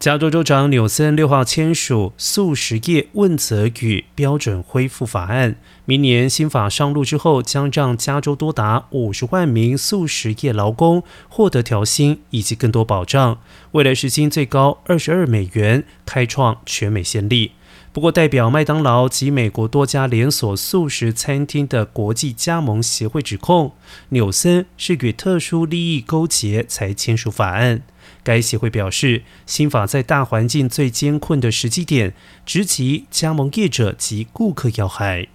加州州长纽森六号签署素食业问责与标准恢复法案，明年新法上路之后，将让加州多达五十万名素食业劳工获得调薪以及更多保障，未来时薪最高二十二美元，开创全美先例。不过，代表麦当劳及美国多家连锁素食餐厅的国际加盟协会指控，纽森是与特殊利益勾结才签署法案。该协会表示，新法在大环境最艰困的时机点，直击加盟业者及顾客要害。